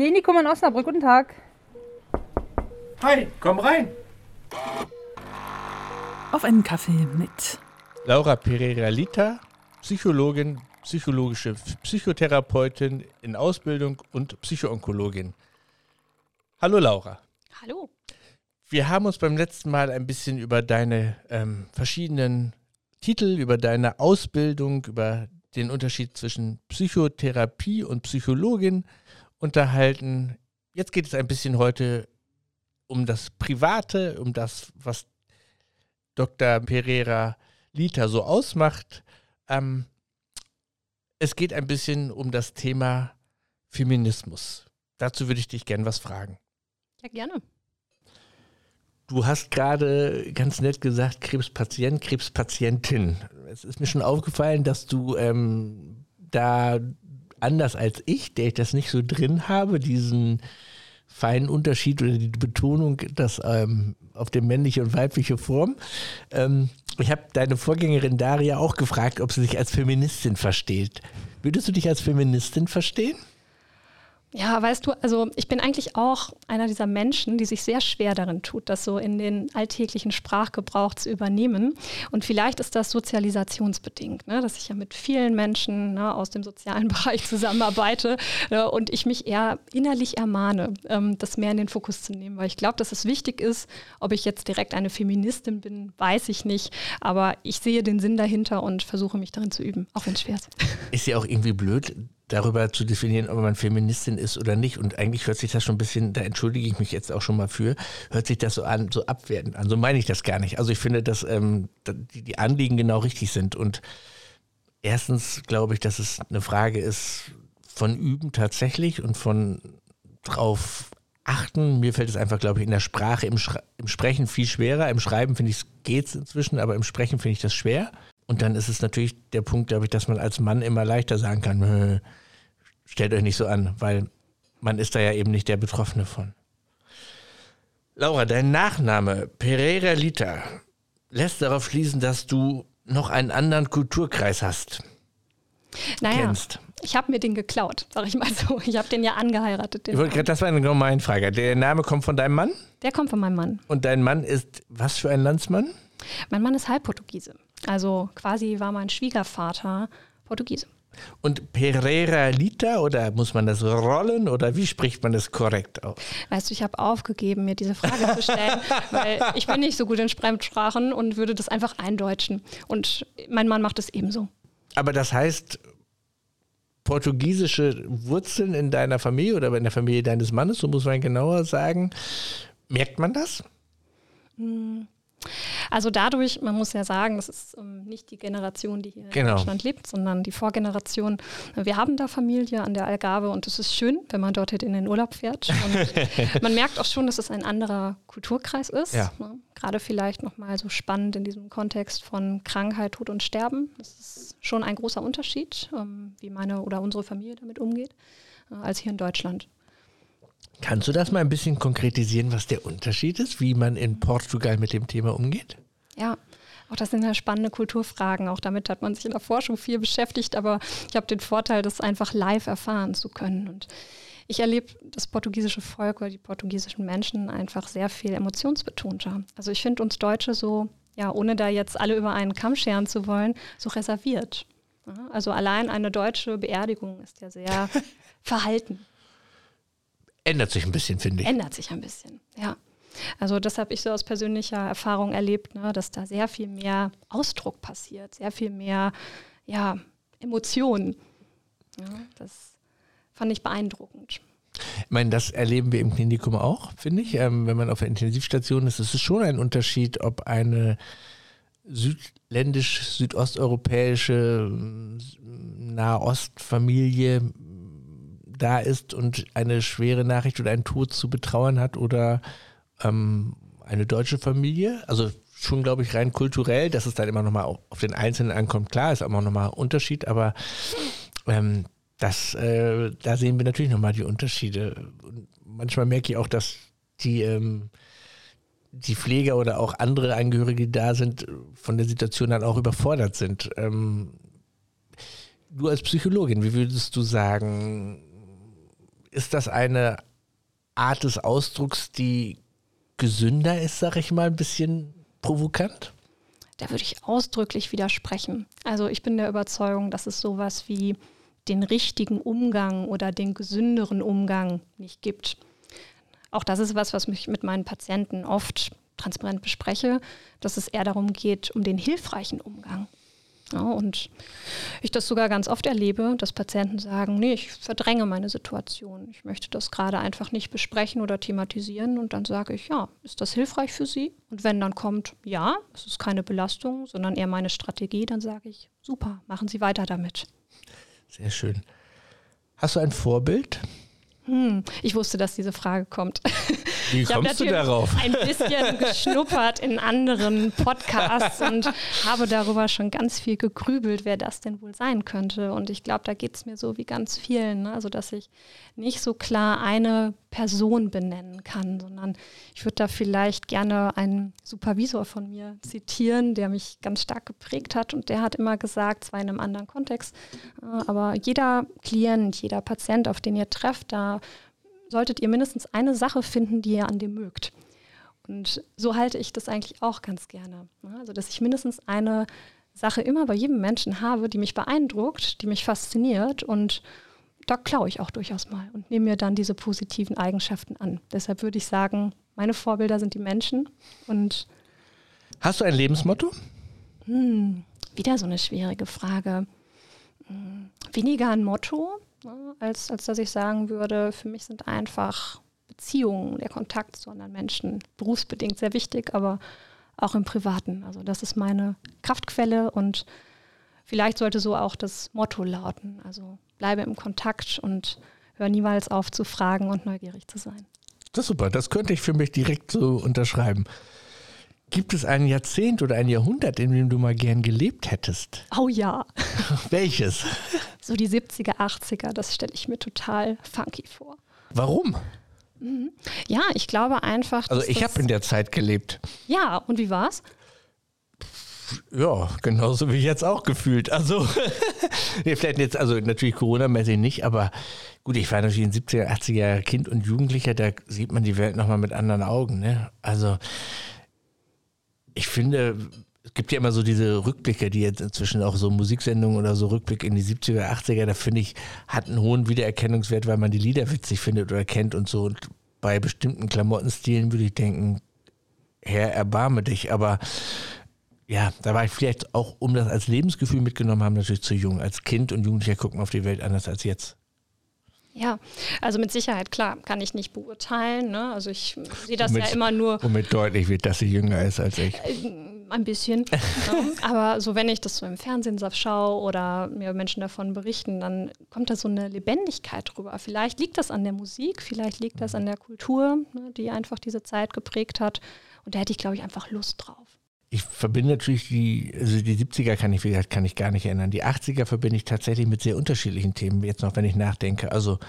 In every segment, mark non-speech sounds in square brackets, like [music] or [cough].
Klinikum in Osnabrück. Guten Tag. Hi, komm rein. Auf einen Kaffee mit Laura Pereira-Lita, Psychologin, psychologische Psychotherapeutin in Ausbildung und Psychoonkologin. Hallo Laura. Hallo. Wir haben uns beim letzten Mal ein bisschen über deine ähm, verschiedenen Titel, über deine Ausbildung, über den Unterschied zwischen Psychotherapie und Psychologin unterhalten. Jetzt geht es ein bisschen heute um das Private, um das, was Dr. Pereira Lita so ausmacht. Ähm, es geht ein bisschen um das Thema Feminismus. Dazu würde ich dich gerne was fragen. Ja, gerne. Du hast gerade ganz nett gesagt, Krebspatient, Krebspatientin. Es ist mir schon aufgefallen, dass du ähm, da anders als ich, der ich das nicht so drin habe, diesen feinen Unterschied oder die Betonung, dass ähm, auf die männliche und weibliche Form. Ähm, ich habe deine Vorgängerin Daria auch gefragt, ob sie sich als Feministin versteht. Würdest du dich als Feministin verstehen? Ja, weißt du, also ich bin eigentlich auch einer dieser Menschen, die sich sehr schwer darin tut, das so in den alltäglichen Sprachgebrauch zu übernehmen. Und vielleicht ist das sozialisationsbedingt, ne, dass ich ja mit vielen Menschen ne, aus dem sozialen [laughs] Bereich zusammenarbeite ne, und ich mich eher innerlich ermahne, ähm, das mehr in den Fokus zu nehmen, weil ich glaube, dass es wichtig ist, ob ich jetzt direkt eine Feministin bin, weiß ich nicht, aber ich sehe den Sinn dahinter und versuche mich darin zu üben, auch wenn es schwer ist. Ist ja auch irgendwie blöd, darüber zu definieren, ob man Feministin ist oder nicht. Und eigentlich hört sich das schon ein bisschen, da entschuldige ich mich jetzt auch schon mal für, hört sich das so an, so abwertend an. So meine ich das gar nicht. Also ich finde, dass ähm, die, Anliegen genau richtig sind. Und erstens glaube ich, dass es eine Frage ist von Üben tatsächlich und von drauf achten. Mir fällt es einfach, glaube ich, in der Sprache, im, Schre im Sprechen viel schwerer. Im Schreiben finde ich es geht's inzwischen, aber im Sprechen finde ich das schwer. Und dann ist es natürlich der Punkt, glaube ich, dass man als Mann immer leichter sagen kann, stellt euch nicht so an, weil man ist da ja eben nicht der Betroffene von. Laura, dein Nachname Pereira Lita lässt darauf schließen, dass du noch einen anderen Kulturkreis hast. Naja, kennst. ich habe mir den geklaut, sag ich mal so. Ich habe den ja angeheiratet. Den wollte, das war eine gemeine Frage. Der Name kommt von deinem Mann? Der kommt von meinem Mann. Und dein Mann ist was für ein Landsmann? Mein Mann ist Halbportugiese. Also quasi war mein Schwiegervater Portugiese. Und Pereira Lita oder muss man das rollen oder wie spricht man das korrekt aus? Weißt du, ich habe aufgegeben, mir diese Frage zu stellen, [laughs] weil ich bin nicht so gut in Fremdsprachen und würde das einfach eindeutschen. Und mein Mann macht es ebenso. Aber das heißt, portugiesische Wurzeln in deiner Familie oder in der Familie deines Mannes, so muss man genauer sagen, merkt man das? Hm. Also dadurch, man muss ja sagen, das ist ähm, nicht die Generation, die hier genau. in Deutschland lebt, sondern die Vorgeneration. Wir haben da Familie an der Algarve und es ist schön, wenn man dort in den Urlaub fährt. [laughs] Man merkt auch schon, dass es ein anderer Kulturkreis ist. Ja. Ne? Gerade vielleicht nochmal so spannend in diesem Kontext von Krankheit, Tod und Sterben. Das ist schon ein großer Unterschied, ähm, wie meine oder unsere Familie damit umgeht, äh, als hier in Deutschland. Kannst du das mal ein bisschen konkretisieren, was der Unterschied ist, wie man in Portugal mit dem Thema umgeht? Ja, auch das sind ja spannende Kulturfragen. Auch damit hat man sich in der Forschung viel beschäftigt, aber ich habe den Vorteil, das einfach live erfahren zu können. Und ich erlebe das portugiesische Volk oder die portugiesischen Menschen einfach sehr viel emotionsbetonter. Also ich finde uns Deutsche so, ja, ohne da jetzt alle über einen Kamm scheren zu wollen, so reserviert. Also allein eine deutsche Beerdigung ist ja sehr [laughs] verhalten. Ändert sich ein bisschen, finde ich. Ändert sich ein bisschen, ja. Also das habe ich so aus persönlicher Erfahrung erlebt, ne, dass da sehr viel mehr Ausdruck passiert, sehr viel mehr ja, Emotionen. Ja, das fand ich beeindruckend. Ich meine, das erleben wir im Klinikum auch, finde ich. Ähm, wenn man auf der Intensivstation ist, ist es schon ein Unterschied, ob eine südländisch, südosteuropäische Nahostfamilie da ist und eine schwere Nachricht oder einen Tod zu betrauern hat oder ähm, eine deutsche Familie. Also schon, glaube ich, rein kulturell, dass es dann immer nochmal auf den Einzelnen ankommt. Klar, ist auch nochmal ein Unterschied, aber ähm, das, äh, da sehen wir natürlich nochmal die Unterschiede. Und manchmal merke ich auch, dass die, ähm, die Pfleger oder auch andere Angehörige, die da sind, von der Situation dann auch überfordert sind. Ähm, du als Psychologin, wie würdest du sagen, ist das eine Art des Ausdrucks, die gesünder ist, sag ich mal, ein bisschen provokant? Da würde ich ausdrücklich widersprechen. Also ich bin der Überzeugung, dass es sowas wie den richtigen Umgang oder den gesünderen Umgang nicht gibt. Auch das ist was, was mich mit meinen Patienten oft transparent bespreche, dass es eher darum geht, um den hilfreichen Umgang. Ja, und ich das sogar ganz oft erlebe, dass Patienten sagen, nee, ich verdränge meine Situation. Ich möchte das gerade einfach nicht besprechen oder thematisieren. Und dann sage ich, ja, ist das hilfreich für Sie? Und wenn dann kommt, ja, es ist keine Belastung, sondern eher meine Strategie, dann sage ich, super, machen Sie weiter damit. Sehr schön. Hast du ein Vorbild? Hm, ich wusste, dass diese Frage kommt. [laughs] Wie kommst du darauf? Ein bisschen [laughs] geschnuppert in anderen Podcasts und habe darüber schon ganz viel gegrübelt, wer das denn wohl sein könnte. Und ich glaube, da geht es mir so wie ganz vielen. Ne? Also, dass ich nicht so klar eine Person benennen kann, sondern ich würde da vielleicht gerne einen Supervisor von mir zitieren, der mich ganz stark geprägt hat. Und der hat immer gesagt, zwar in einem anderen Kontext, äh, aber jeder Klient, jeder Patient, auf den ihr trefft, da solltet ihr mindestens eine Sache finden, die ihr an dem mögt. Und so halte ich das eigentlich auch ganz gerne. Also, dass ich mindestens eine Sache immer bei jedem Menschen habe, die mich beeindruckt, die mich fasziniert und da klaue ich auch durchaus mal und nehme mir dann diese positiven Eigenschaften an. Deshalb würde ich sagen, meine Vorbilder sind die Menschen und Hast du ein Lebensmotto? Hm, wieder so eine schwierige Frage. Hm, weniger ein Motto, Ne? als, als dass ich sagen würde, für mich sind einfach Beziehungen, der Kontakt zu anderen Menschen berufsbedingt sehr wichtig, aber auch im Privaten. Also das ist meine Kraftquelle und vielleicht sollte so auch das Motto lauten. Also bleibe im Kontakt und hör niemals auf zu fragen und neugierig zu sein. Das ist super, das könnte ich für mich direkt so unterschreiben. Gibt es ein Jahrzehnt oder ein Jahrhundert, in dem du mal gern gelebt hättest? Oh ja. [laughs] Welches? So die 70er, 80er, das stelle ich mir total funky vor. Warum? Mhm. Ja, ich glaube einfach. Also ich habe in der Zeit gelebt. Ja, und wie war's? Ja, genauso wie jetzt auch gefühlt. Also, [laughs] nee, vielleicht jetzt, also natürlich Corona-mäßig nicht, aber gut, ich war natürlich in den 70er, 80er Kind und Jugendlicher, da sieht man die Welt nochmal mit anderen Augen. Ne? Also, ich finde, es gibt ja immer so diese Rückblicke, die jetzt inzwischen auch so Musiksendungen oder so Rückblick in die 70er, 80er, da finde ich, hat einen hohen Wiedererkennungswert, weil man die Lieder witzig findet oder kennt und so. Und bei bestimmten Klamottenstilen würde ich denken, Herr, erbarme dich. Aber ja, da war ich vielleicht auch, um das als Lebensgefühl mitgenommen haben, natürlich zu jung. Als Kind und Jugendlicher gucken auf die Welt anders als jetzt. Ja, also mit Sicherheit, klar, kann ich nicht beurteilen. Ne? Also ich sehe das womit, ja immer nur. Womit deutlich wird, dass sie jünger ist als ich. Äh, ein bisschen. ne? [laughs] Aber so, wenn ich das so im Fernsehen schaue oder mir Menschen davon berichten, dann kommt da so eine Lebendigkeit drüber. Vielleicht liegt das an der Musik, vielleicht liegt das an der Kultur, ne, die einfach diese Zeit geprägt hat. Und da hätte ich, glaube ich, einfach Lust drauf ich verbinde natürlich die, also die 70er kann ich, wie gesagt, kann ich gar nicht erinnern. Die 80er verbinde ich tatsächlich mit sehr unterschiedlichen Themen, jetzt noch, wenn ich nachdenke. Also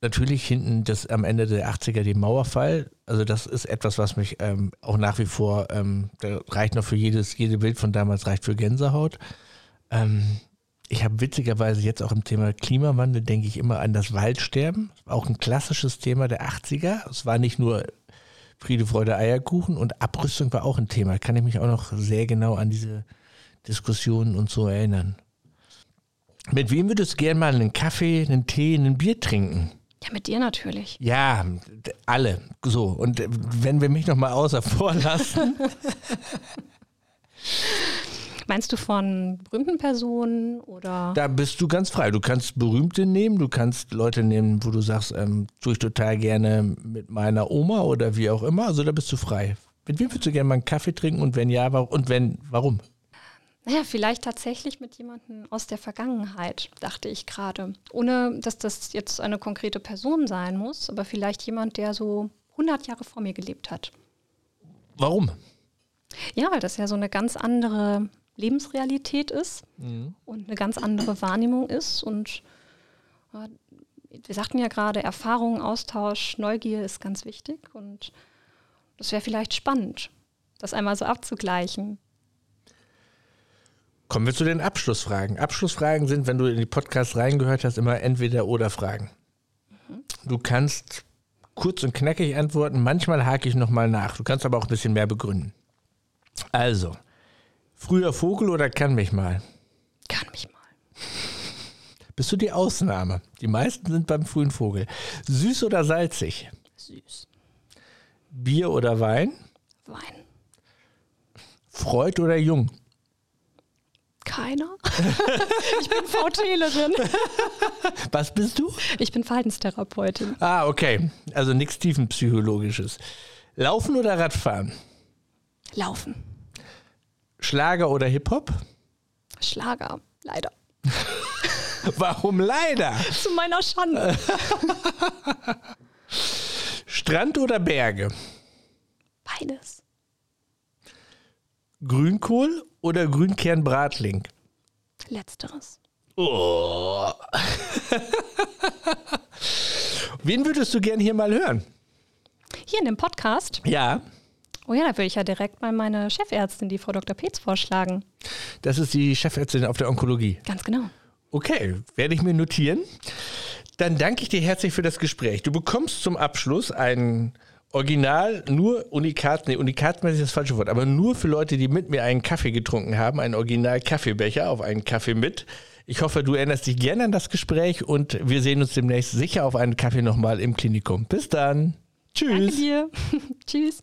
natürlich hinten das am Ende der 80er die Mauerfall. Also das ist etwas, was mich ähm, auch nach wie vor, ähm, da reicht noch für jedes, jede Bild von damals reicht für Gänsehaut. Ähm, ich habe witzigerweise jetzt auch im Thema Klimawandel, denke ich immer an das Waldsterben. Auch ein klassisches Thema der 80er. Es war nicht nur Friede, Freude, Eierkuchen und Abrüstung war auch ein Thema. Kann ich mich auch noch sehr genau an diese Diskussionen und so erinnern. Mit wem würdest du gern mal einen Kaffee, einen Tee, ein Bier trinken? Ja, mit dir natürlich. Ja, alle. So. Und wenn wir mich noch mal außer vor lassen. [laughs] Meinst du von berühmten Personen oder? Da bist du ganz frei. Du kannst Berühmte nehmen, du kannst Leute nehmen, wo du sagst, ähm, tue ich total gerne mit meiner Oma oder wie auch immer. Also da bist du frei. Mit wem würdest du gerne mal einen Kaffee trinken und wenn ja, und wenn, warum? Naja, vielleicht tatsächlich mit jemandem aus der Vergangenheit, dachte ich gerade. Ohne, dass das jetzt eine konkrete Person sein muss, aber vielleicht jemand, der so 100 Jahre vor mir gelebt hat. Warum? Ja, weil das ja so eine ganz andere Lebensrealität ist mhm. und eine ganz andere Wahrnehmung ist. Und äh, wir sagten ja gerade, Erfahrung, Austausch, Neugier ist ganz wichtig. Und das wäre vielleicht spannend, das einmal so abzugleichen. Kommen wir zu den Abschlussfragen. Abschlussfragen sind, wenn du in die Podcasts reingehört hast, immer entweder oder Fragen. Du kannst kurz und knackig antworten. Manchmal hake ich nochmal nach. Du kannst aber auch ein bisschen mehr begründen. Also, früher Vogel oder kann mich mal? Kann mich mal. [laughs] Bist du die Ausnahme? Die meisten sind beim frühen Vogel. Süß oder salzig? Süß. Bier oder Wein? Wein. Freud oder jung? Keiner. [laughs] ich bin VTlerin. [laughs] Was bist du? Ich bin Verhaltenstherapeutin. Ah, okay. Also nichts tiefenpsychologisches. Laufen oder Radfahren? Laufen. Schlager oder Hip-Hop? Schlager. Leider. [laughs] Warum leider? Zu meiner Schande. [laughs] Strand oder Berge? Beides. Grünkohl oder Grünkernbratling? Letzteres. Oh. [laughs] Wen würdest du gern hier mal hören? Hier in dem Podcast. Ja, Oh ja, da würde ich ja direkt mal meine Chefärztin, die Frau Dr. Petz, vorschlagen. das ist die Chefärztin auf der Onkologie. Ganz genau. Okay, werde ich mir notieren. Dann danke ich dir herzlich für das Gespräch. Du bekommst zum Abschluss ein Original, nur Unikat, nee, Unikat ist das falsche Wort, aber nur für Leute, die mit mir einen Kaffee getrunken haben, ein Original Kaffeebecher auf einen Kaffee mit. Ich hoffe, du erinnerst dich gerne an das Gespräch und wir sehen uns demnächst sicher auf einen Kaffee nochmal im Klinikum. Bis dann. Tschüss. Danke dir. [laughs] Tschüss.